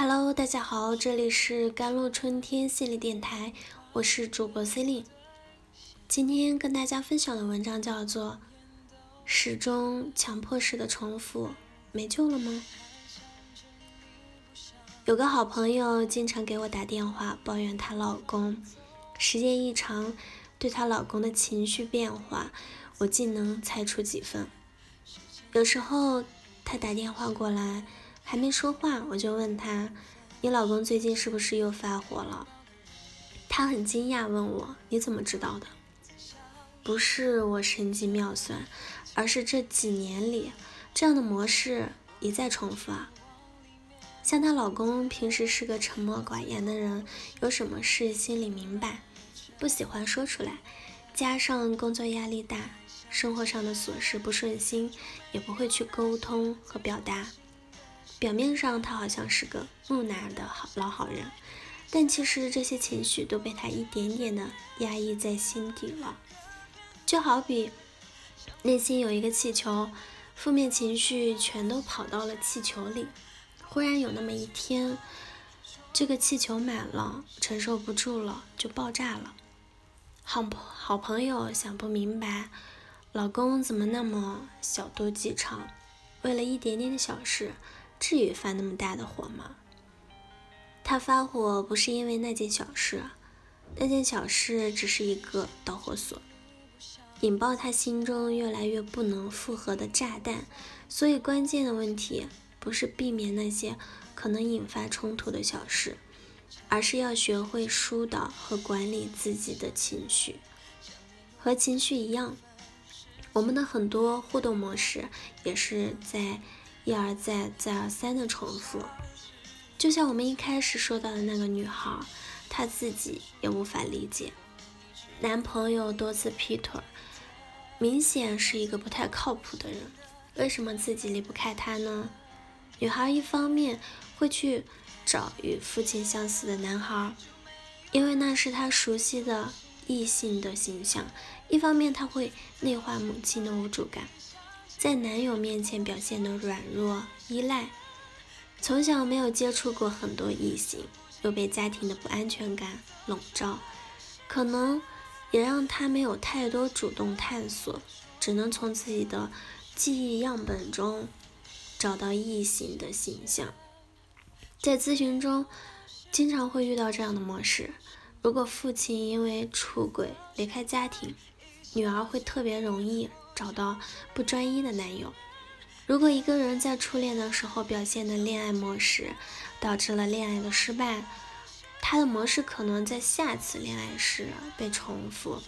Hello，大家好，这里是甘露春天心理电台，我是主播 c e l i n e 今天跟大家分享的文章叫做《始终强迫式的重复没救了吗》。有个好朋友经常给我打电话抱怨她老公，时间一长，对她老公的情绪变化，我竟能猜出几分。有时候她打电话过来。还没说话，我就问他：“你老公最近是不是又发火了？”他很惊讶，问我：“你怎么知道的？”不是我神机妙算，而是这几年里这样的模式一再重复啊。像她老公平时是个沉默寡言的人，有什么事心里明白，不喜欢说出来，加上工作压力大，生活上的琐事不顺心，也不会去沟通和表达。表面上他好像是个木讷的好老好人，但其实这些情绪都被他一点点的压抑在心底了。就好比内心有一个气球，负面情绪全都跑到了气球里，忽然有那么一天，这个气球满了，承受不住了，就爆炸了。好朋好朋友想不明白，老公怎么那么小肚鸡肠，为了一点点的小事。至于发那么大的火吗？他发火不是因为那件小事，那件小事只是一个导火索，引爆他心中越来越不能负荷的炸弹。所以关键的问题不是避免那些可能引发冲突的小事，而是要学会疏导和管理自己的情绪。和情绪一样，我们的很多互动模式也是在。一而再、再而三的重复，就像我们一开始说到的那个女孩，她自己也无法理解，男朋友多次劈腿，明显是一个不太靠谱的人，为什么自己离不开他呢？女孩一方面会去找与父亲相似的男孩，因为那是她熟悉的异性的形象；一方面她会内化母亲的无助感。在男友面前表现的软弱依赖，从小没有接触过很多异性，又被家庭的不安全感笼罩，可能也让他没有太多主动探索，只能从自己的记忆样本中找到异性的形象。在咨询中，经常会遇到这样的模式：如果父亲因为出轨离开家庭，女儿会特别容易。找到不专一的男友。如果一个人在初恋的时候表现的恋爱模式，导致了恋爱的失败，他的模式可能在下次恋爱时被重复，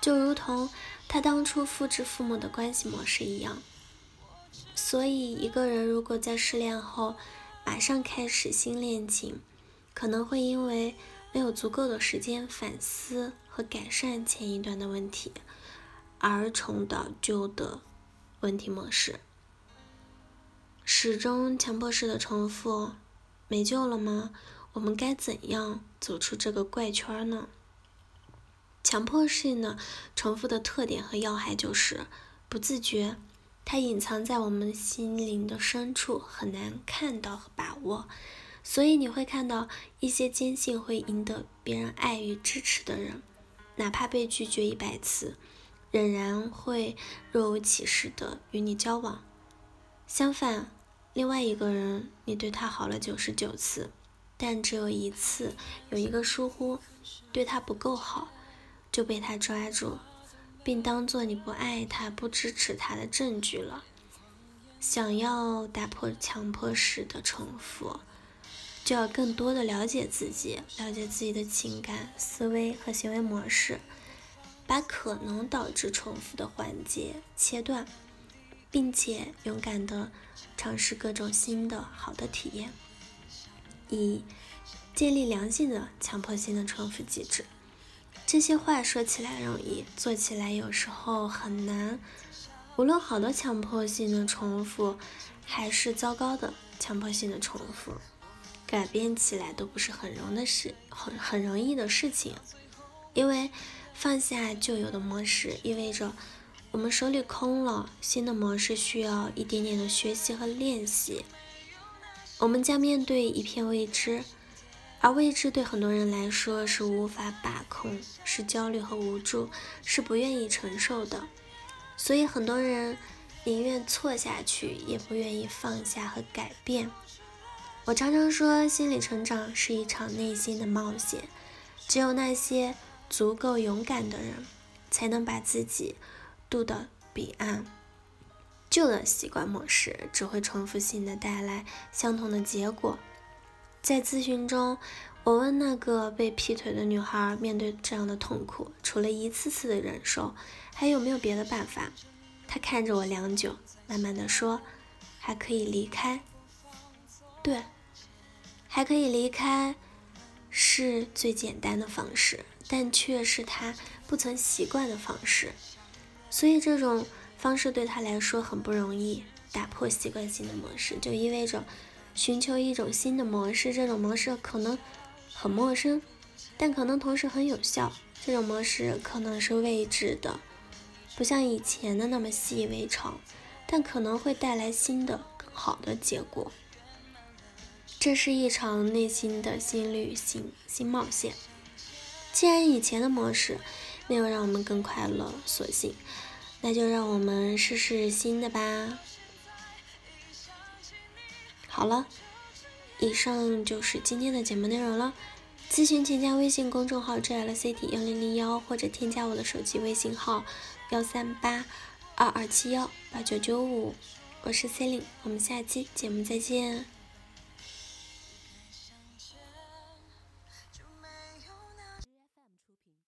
就如同他当初复制父母的关系模式一样。所以，一个人如果在失恋后马上开始新恋情，可能会因为没有足够的时间反思和改善前一段的问题。而重蹈旧的问题模式，始终强迫式的重复，没救了吗？我们该怎样走出这个怪圈呢？强迫性的重复的特点和要害就是不自觉，它隐藏在我们心灵的深处，很难看到和把握。所以你会看到一些坚信会赢得别人爱与支持的人，哪怕被拒绝一百次。仍然会若无其事的与你交往。相反，另外一个人，你对他好了九十九次，但只有一次有一个疏忽，对他不够好，就被他抓住，并当做你不爱他、不支持他的证据了。想要打破强迫式的重复，就要更多的了解自己，了解自己的情感、思维和行为模式。把可能导致重复的环节切断，并且勇敢的尝试各种新的好的体验，以建立良性的强迫性的重复机制。这些话说起来容易，做起来有时候很难。无论好的强迫性的重复，还是糟糕的强迫性的重复，改变起来都不是很容的事，很很容易的事情，因为。放下旧有的模式，意味着我们手里空了。新的模式需要一点点的学习和练习。我们将面对一片未知，而未知对很多人来说是无法把控，是焦虑和无助，是不愿意承受的。所以很多人宁愿错下去，也不愿意放下和改变。我常常说，心理成长是一场内心的冒险，只有那些足够勇敢的人，才能把自己渡到彼岸。旧的习惯模式只会重复性的带来相同的结果。在咨询中，我问那个被劈腿的女孩，面对这样的痛苦，除了一次次的忍受，还有没有别的办法？她看着我良久，慢慢的说：“还可以离开。”对，还可以离开，是最简单的方式，但却是他不曾习惯的方式。所以这种。方式对他来说很不容易，打破习惯性的模式，就意味着寻求一种新的模式。这种模式可能很陌生，但可能同时很有效。这种模式可能是未知的，不像以前的那么习以为常，但可能会带来新的、更好的结果。这是一场内心的新旅行、新冒险。既然以前的模式没有让我们更快乐，索性。那就让我们试试新的吧。好了，以上就是今天的节目内容了。咨询请加微信公众号 “jlc t 幺零零幺”或者添加我的手机微信号幺三八二二七幺八九九五。我是 c e l i n e 我们下期节目再见。